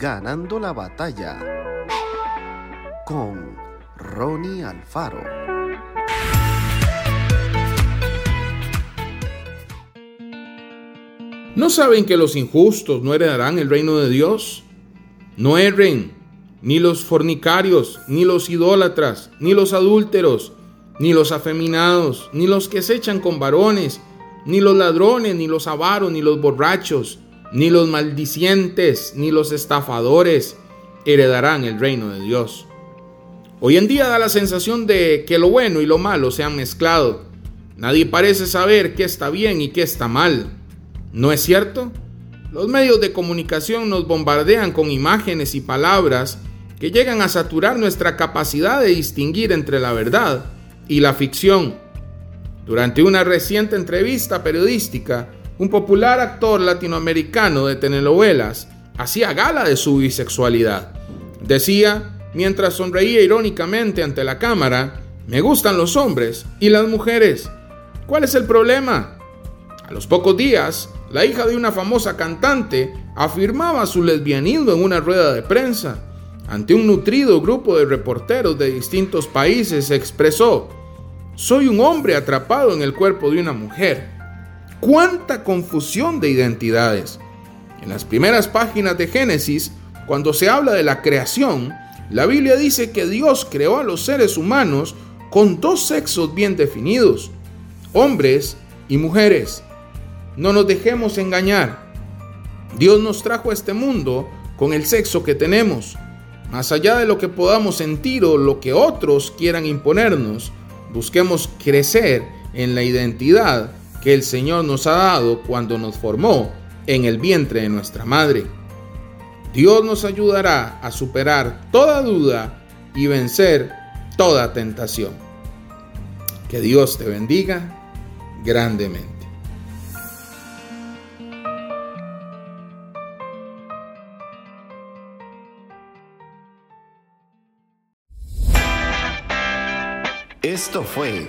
Ganando la batalla con Ronnie Alfaro. ¿No saben que los injustos no heredarán el reino de Dios? No erren, ni los fornicarios, ni los idólatras, ni los adúlteros, ni los afeminados, ni los que se echan con varones, ni los ladrones, ni los avaros, ni los borrachos, ni los maldicientes, ni los estafadores heredarán el reino de Dios. Hoy en día da la sensación de que lo bueno y lo malo se han mezclado. Nadie parece saber qué está bien y qué está mal. ¿No es cierto? Los medios de comunicación nos bombardean con imágenes y palabras que llegan a saturar nuestra capacidad de distinguir entre la verdad y la ficción. Durante una reciente entrevista periodística, un popular actor latinoamericano de telenovelas hacía gala de su bisexualidad. Decía, mientras sonreía irónicamente ante la cámara, me gustan los hombres y las mujeres. ¿Cuál es el problema? A los pocos días, la hija de una famosa cantante afirmaba su lesbianismo en una rueda de prensa. Ante un nutrido grupo de reporteros de distintos países expresó, soy un hombre atrapado en el cuerpo de una mujer. ¡Cuánta confusión de identidades! En las primeras páginas de Génesis, cuando se habla de la creación, la Biblia dice que Dios creó a los seres humanos con dos sexos bien definidos, hombres y mujeres. No nos dejemos engañar. Dios nos trajo a este mundo con el sexo que tenemos. Más allá de lo que podamos sentir o lo que otros quieran imponernos, busquemos crecer en la identidad que el Señor nos ha dado cuando nos formó en el vientre de nuestra madre. Dios nos ayudará a superar toda duda y vencer toda tentación. Que Dios te bendiga grandemente. Esto fue